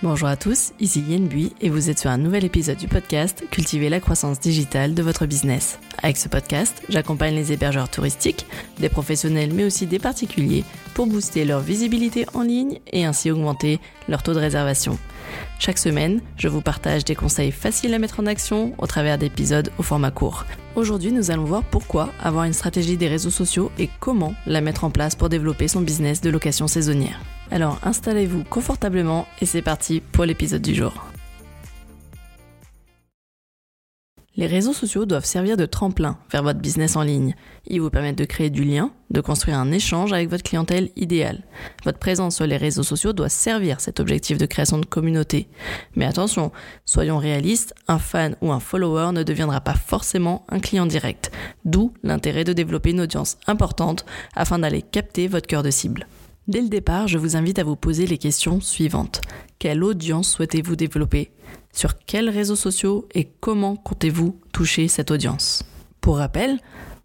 Bonjour à tous, ici Yen Bui et vous êtes sur un nouvel épisode du podcast Cultiver la croissance digitale de votre business. Avec ce podcast, j'accompagne les hébergeurs touristiques, des professionnels mais aussi des particuliers pour booster leur visibilité en ligne et ainsi augmenter leur taux de réservation. Chaque semaine, je vous partage des conseils faciles à mettre en action au travers d'épisodes au format court. Aujourd'hui, nous allons voir pourquoi avoir une stratégie des réseaux sociaux et comment la mettre en place pour développer son business de location saisonnière. Alors installez-vous confortablement et c'est parti pour l'épisode du jour. Les réseaux sociaux doivent servir de tremplin vers votre business en ligne. Ils vous permettent de créer du lien, de construire un échange avec votre clientèle idéale. Votre présence sur les réseaux sociaux doit servir cet objectif de création de communauté. Mais attention, soyons réalistes, un fan ou un follower ne deviendra pas forcément un client direct. D'où l'intérêt de développer une audience importante afin d'aller capter votre cœur de cible. Dès le départ, je vous invite à vous poser les questions suivantes. Quelle audience souhaitez-vous développer? Sur quels réseaux sociaux et comment comptez-vous toucher cette audience? Pour rappel,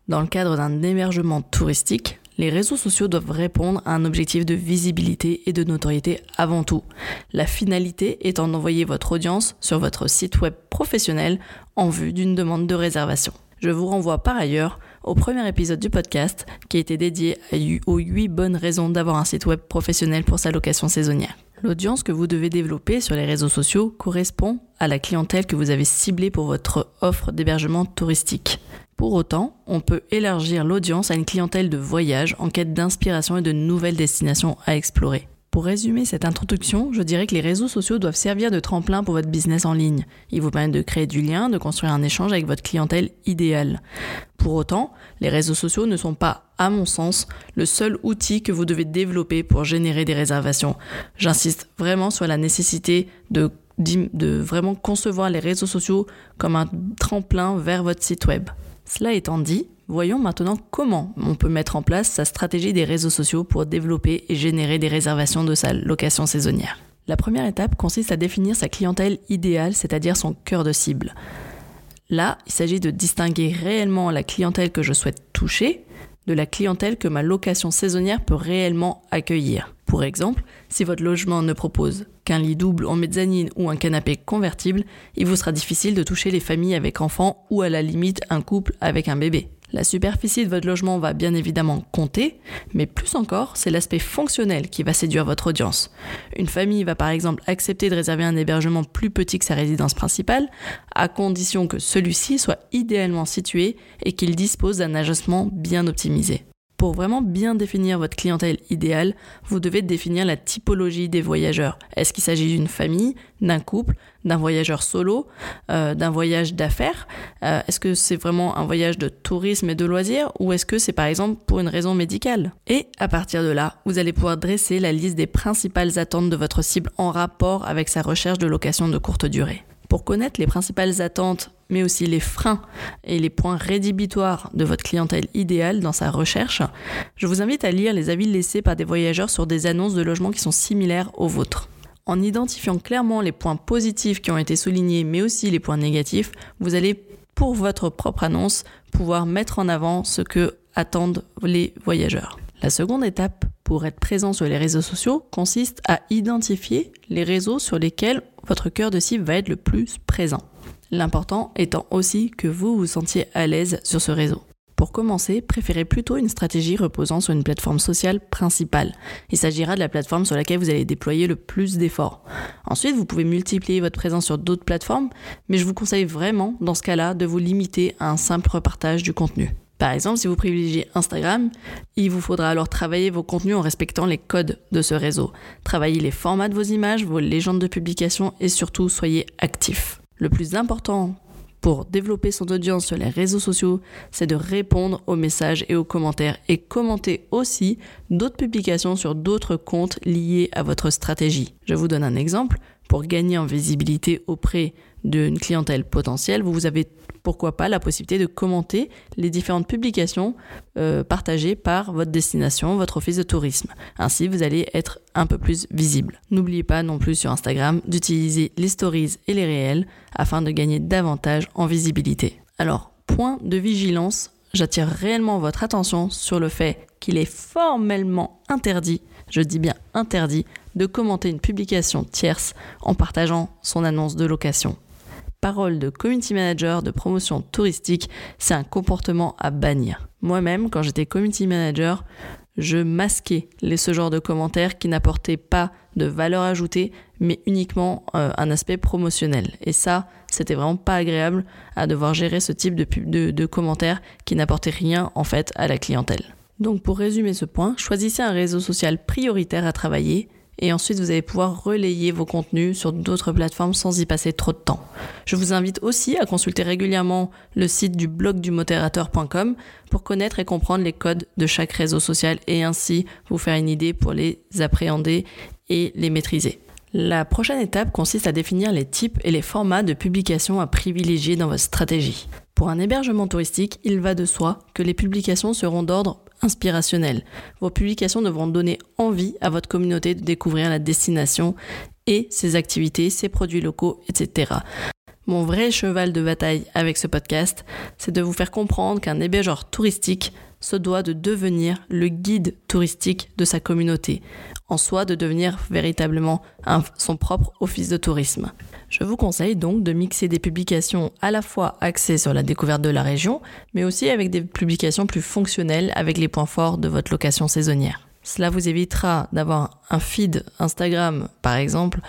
dans le cadre d'un émergement touristique, les réseaux sociaux doivent répondre à un objectif de visibilité et de notoriété avant tout. La finalité étant d'envoyer votre audience sur votre site web professionnel en vue d'une demande de réservation. Je vous renvoie par ailleurs au premier épisode du podcast qui été dédié aux 8 bonnes raisons d'avoir un site web professionnel pour sa location saisonnière. L'audience que vous devez développer sur les réseaux sociaux correspond à la clientèle que vous avez ciblée pour votre offre d'hébergement touristique. Pour autant, on peut élargir l'audience à une clientèle de voyage en quête d'inspiration et de nouvelles destinations à explorer. Pour résumer cette introduction, je dirais que les réseaux sociaux doivent servir de tremplin pour votre business en ligne. Ils vous permettent de créer du lien, de construire un échange avec votre clientèle idéale. Pour autant, les réseaux sociaux ne sont pas, à mon sens, le seul outil que vous devez développer pour générer des réservations. J'insiste vraiment sur la nécessité de, de vraiment concevoir les réseaux sociaux comme un tremplin vers votre site web. Cela étant dit, voyons maintenant comment on peut mettre en place sa stratégie des réseaux sociaux pour développer et générer des réservations de sa location saisonnière. La première étape consiste à définir sa clientèle idéale, c'est-à-dire son cœur de cible. Là, il s'agit de distinguer réellement la clientèle que je souhaite toucher de la clientèle que ma location saisonnière peut réellement accueillir. Pour exemple, si votre logement ne propose qu'un lit double en mezzanine ou un canapé convertible, il vous sera difficile de toucher les familles avec enfants ou à la limite un couple avec un bébé. La superficie de votre logement va bien évidemment compter, mais plus encore, c'est l'aspect fonctionnel qui va séduire votre audience. Une famille va par exemple accepter de réserver un hébergement plus petit que sa résidence principale, à condition que celui-ci soit idéalement situé et qu'il dispose d'un agencement bien optimisé. Pour vraiment bien définir votre clientèle idéale, vous devez définir la typologie des voyageurs. Est-ce qu'il s'agit d'une famille, d'un couple, d'un voyageur solo, euh, d'un voyage d'affaires? Euh, Est-ce que c'est vraiment un voyage de tourisme et de loisirs ou est-ce que c'est par exemple pour une raison médicale? Et à partir de là, vous allez pouvoir dresser la liste des principales attentes de votre cible en rapport avec sa recherche de location de courte durée. Pour connaître les principales attentes mais aussi les freins et les points rédhibitoires de votre clientèle idéale dans sa recherche, je vous invite à lire les avis laissés par des voyageurs sur des annonces de logements qui sont similaires aux vôtres. En identifiant clairement les points positifs qui ont été soulignés, mais aussi les points négatifs, vous allez, pour votre propre annonce, pouvoir mettre en avant ce que attendent les voyageurs. La seconde étape pour être présent sur les réseaux sociaux consiste à identifier les réseaux sur lesquels votre cœur de cible va être le plus présent. L'important étant aussi que vous vous sentiez à l'aise sur ce réseau. Pour commencer, préférez plutôt une stratégie reposant sur une plateforme sociale principale. Il s'agira de la plateforme sur laquelle vous allez déployer le plus d'efforts. Ensuite, vous pouvez multiplier votre présence sur d'autres plateformes, mais je vous conseille vraiment, dans ce cas-là, de vous limiter à un simple repartage du contenu. Par exemple, si vous privilégiez Instagram, il vous faudra alors travailler vos contenus en respectant les codes de ce réseau. Travaillez les formats de vos images, vos légendes de publication et surtout soyez actifs. Le plus important pour développer son audience sur les réseaux sociaux, c'est de répondre aux messages et aux commentaires et commenter aussi d'autres publications sur d'autres comptes liés à votre stratégie. Je vous donne un exemple. Pour gagner en visibilité auprès d'une clientèle potentielle, vous avez pourquoi pas la possibilité de commenter les différentes publications euh, partagées par votre destination, votre office de tourisme. Ainsi, vous allez être un peu plus visible. N'oubliez pas non plus sur Instagram d'utiliser les stories et les réels afin de gagner davantage en visibilité. Alors, point de vigilance j'attire réellement votre attention sur le fait qu'il est formellement interdit, je dis bien interdit, de commenter une publication tierce en partageant son annonce de location. Parole de community manager de promotion touristique, c'est un comportement à bannir. Moi-même, quand j'étais community manager, je masquais les, ce genre de commentaires qui n'apportaient pas de valeur ajoutée, mais uniquement euh, un aspect promotionnel. Et ça, c'était vraiment pas agréable à devoir gérer ce type de, de, de commentaires qui n'apportaient rien en fait à la clientèle. Donc pour résumer ce point, choisissez un réseau social prioritaire à travailler et ensuite vous allez pouvoir relayer vos contenus sur d'autres plateformes sans y passer trop de temps. Je vous invite aussi à consulter régulièrement le site du blog du modérateur.com pour connaître et comprendre les codes de chaque réseau social et ainsi vous faire une idée pour les appréhender et les maîtriser. La prochaine étape consiste à définir les types et les formats de publications à privilégier dans votre stratégie. Pour un hébergement touristique, il va de soi que les publications seront d'ordre inspirationnel. Vos publications devront donner envie à votre communauté de découvrir la destination et ses activités, ses produits locaux, etc. Mon vrai cheval de bataille avec ce podcast, c'est de vous faire comprendre qu'un hébergeur touristique se doit de devenir le guide touristique de sa communauté, en soi de devenir véritablement son propre office de tourisme. Je vous conseille donc de mixer des publications à la fois axées sur la découverte de la région, mais aussi avec des publications plus fonctionnelles avec les points forts de votre location saisonnière. Cela vous évitera d'avoir un feed Instagram, par exemple,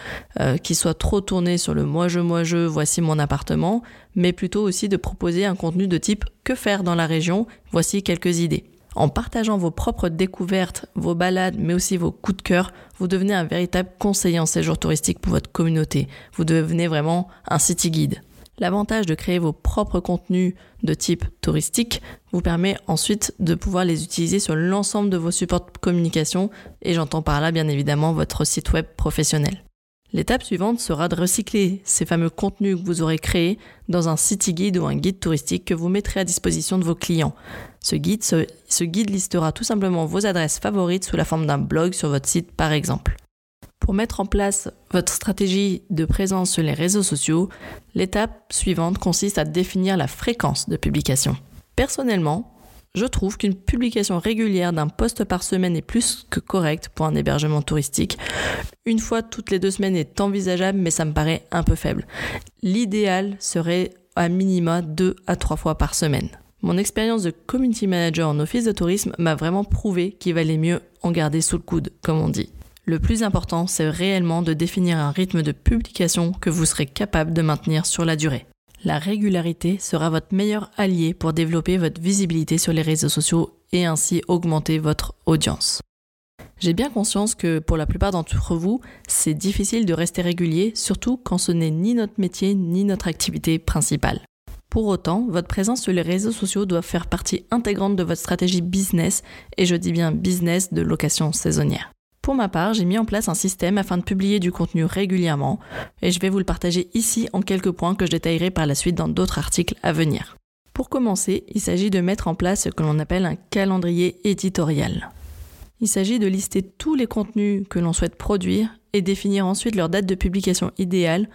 euh, qui soit trop tourné sur le moi je moi je, voici mon appartement, mais plutôt aussi de proposer un contenu de type que faire dans la région, voici quelques idées. En partageant vos propres découvertes, vos balades, mais aussi vos coups de cœur, vous devenez un véritable conseiller en séjour touristique pour votre communauté. Vous devenez vraiment un city guide. L'avantage de créer vos propres contenus de type touristique vous permet ensuite de pouvoir les utiliser sur l'ensemble de vos supports de communication et j'entends par là bien évidemment votre site web professionnel. L'étape suivante sera de recycler ces fameux contenus que vous aurez créés dans un city guide ou un guide touristique que vous mettrez à disposition de vos clients. Ce guide, listera tout simplement vos adresses favorites sous la forme d'un blog sur votre site par exemple. Pour mettre en place votre stratégie de présence sur les réseaux sociaux, l'étape suivante consiste à définir la fréquence de publication. Personnellement, je trouve qu'une publication régulière d'un poste par semaine est plus que correcte pour un hébergement touristique. Une fois toutes les deux semaines est envisageable, mais ça me paraît un peu faible. L'idéal serait à minima deux à trois fois par semaine. Mon expérience de community manager en office de tourisme m'a vraiment prouvé qu'il valait mieux en garder sous le coude, comme on dit. Le plus important, c'est réellement de définir un rythme de publication que vous serez capable de maintenir sur la durée la régularité sera votre meilleur allié pour développer votre visibilité sur les réseaux sociaux et ainsi augmenter votre audience. J'ai bien conscience que pour la plupart d'entre vous, c'est difficile de rester régulier, surtout quand ce n'est ni notre métier ni notre activité principale. Pour autant, votre présence sur les réseaux sociaux doit faire partie intégrante de votre stratégie business, et je dis bien business de location saisonnière. Pour ma part, j'ai mis en place un système afin de publier du contenu régulièrement et je vais vous le partager ici en quelques points que je détaillerai par la suite dans d'autres articles à venir. Pour commencer, il s'agit de mettre en place ce que l'on appelle un calendrier éditorial. Il s'agit de lister tous les contenus que l'on souhaite produire et définir ensuite leur date de publication idéale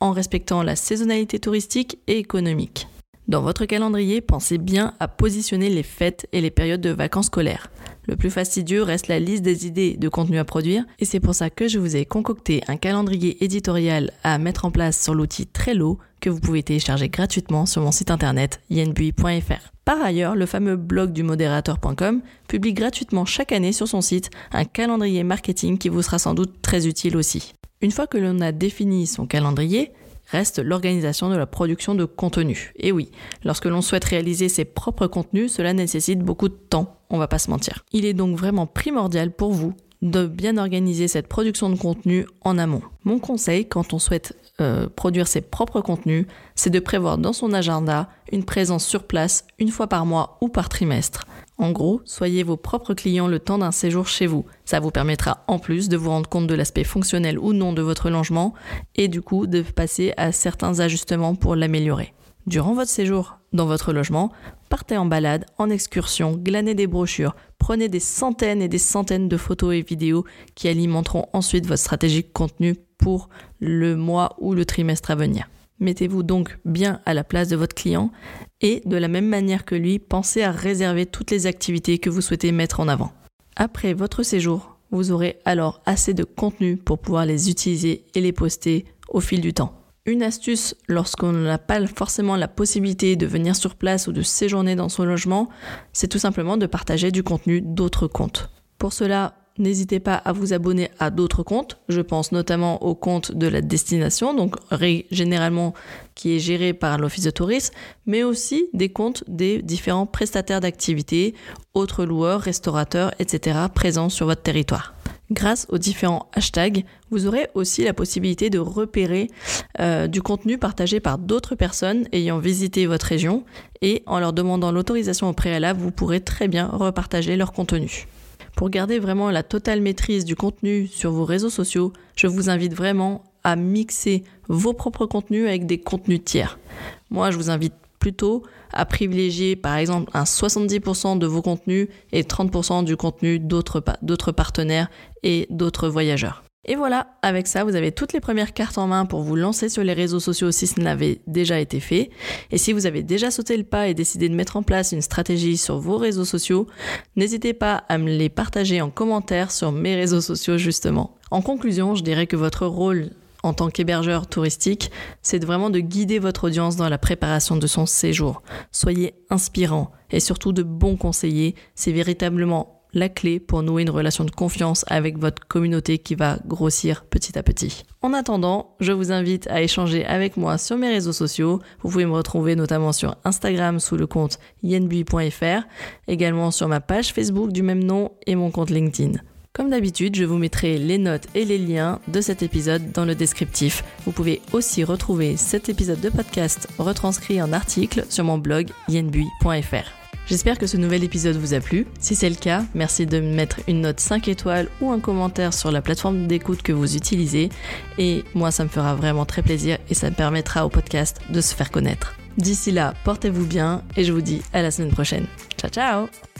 en respectant la saisonnalité touristique et économique. Dans votre calendrier, pensez bien à positionner les fêtes et les périodes de vacances scolaires. Le plus fastidieux reste la liste des idées de contenu à produire et c'est pour ça que je vous ai concocté un calendrier éditorial à mettre en place sur l'outil Trello que vous pouvez télécharger gratuitement sur mon site internet yenbui.fr. Par ailleurs, le fameux blog du modérateur.com publie gratuitement chaque année sur son site un calendrier marketing qui vous sera sans doute très utile aussi. Une fois que l'on a défini son calendrier, reste l'organisation de la production de contenu. Et oui, lorsque l'on souhaite réaliser ses propres contenus, cela nécessite beaucoup de temps, on va pas se mentir. Il est donc vraiment primordial pour vous de bien organiser cette production de contenu en amont. Mon conseil quand on souhaite euh, produire ses propres contenus, c'est de prévoir dans son agenda une présence sur place une fois par mois ou par trimestre. En gros, soyez vos propres clients le temps d'un séjour chez vous. Ça vous permettra en plus de vous rendre compte de l'aspect fonctionnel ou non de votre logement et du coup de passer à certains ajustements pour l'améliorer. Durant votre séjour dans votre logement, partez en balade, en excursion, glanez des brochures, prenez des centaines et des centaines de photos et vidéos qui alimenteront ensuite votre stratégie de contenu pour le mois ou le trimestre à venir. Mettez-vous donc bien à la place de votre client et de la même manière que lui, pensez à réserver toutes les activités que vous souhaitez mettre en avant. Après votre séjour, vous aurez alors assez de contenu pour pouvoir les utiliser et les poster au fil du temps. Une astuce lorsqu'on n'a pas forcément la possibilité de venir sur place ou de séjourner dans son logement, c'est tout simplement de partager du contenu d'autres comptes. Pour cela, n'hésitez pas à vous abonner à d'autres comptes. Je pense notamment au compte de la destination, donc généralement qui est géré par l'Office de tourisme, mais aussi des comptes des différents prestataires d'activités, autres loueurs, restaurateurs, etc. présents sur votre territoire. Grâce aux différents hashtags, vous aurez aussi la possibilité de repérer euh, du contenu partagé par d'autres personnes ayant visité votre région et en leur demandant l'autorisation au préalable, vous pourrez très bien repartager leur contenu. Pour garder vraiment la totale maîtrise du contenu sur vos réseaux sociaux, je vous invite vraiment à mixer vos propres contenus avec des contenus tiers. Moi, je vous invite plutôt à privilégier par exemple un 70% de vos contenus et 30% du contenu d'autres partenaires et d'autres voyageurs. Et voilà, avec ça, vous avez toutes les premières cartes en main pour vous lancer sur les réseaux sociaux si ce n'avait déjà été fait. Et si vous avez déjà sauté le pas et décidé de mettre en place une stratégie sur vos réseaux sociaux, n'hésitez pas à me les partager en commentaire sur mes réseaux sociaux justement. En conclusion, je dirais que votre rôle en tant qu'hébergeur touristique, c'est vraiment de guider votre audience dans la préparation de son séjour. Soyez inspirant et surtout de bons conseillers, c'est véritablement la clé pour nouer une relation de confiance avec votre communauté qui va grossir petit à petit. En attendant, je vous invite à échanger avec moi sur mes réseaux sociaux. Vous pouvez me retrouver notamment sur Instagram sous le compte yenbui.fr, également sur ma page Facebook du même nom et mon compte LinkedIn. Comme d'habitude, je vous mettrai les notes et les liens de cet épisode dans le descriptif. Vous pouvez aussi retrouver cet épisode de podcast retranscrit en article sur mon blog yenbui.fr. J'espère que ce nouvel épisode vous a plu. Si c'est le cas, merci de mettre une note 5 étoiles ou un commentaire sur la plateforme d'écoute que vous utilisez. Et moi, ça me fera vraiment très plaisir et ça me permettra au podcast de se faire connaître. D'ici là, portez-vous bien et je vous dis à la semaine prochaine. Ciao ciao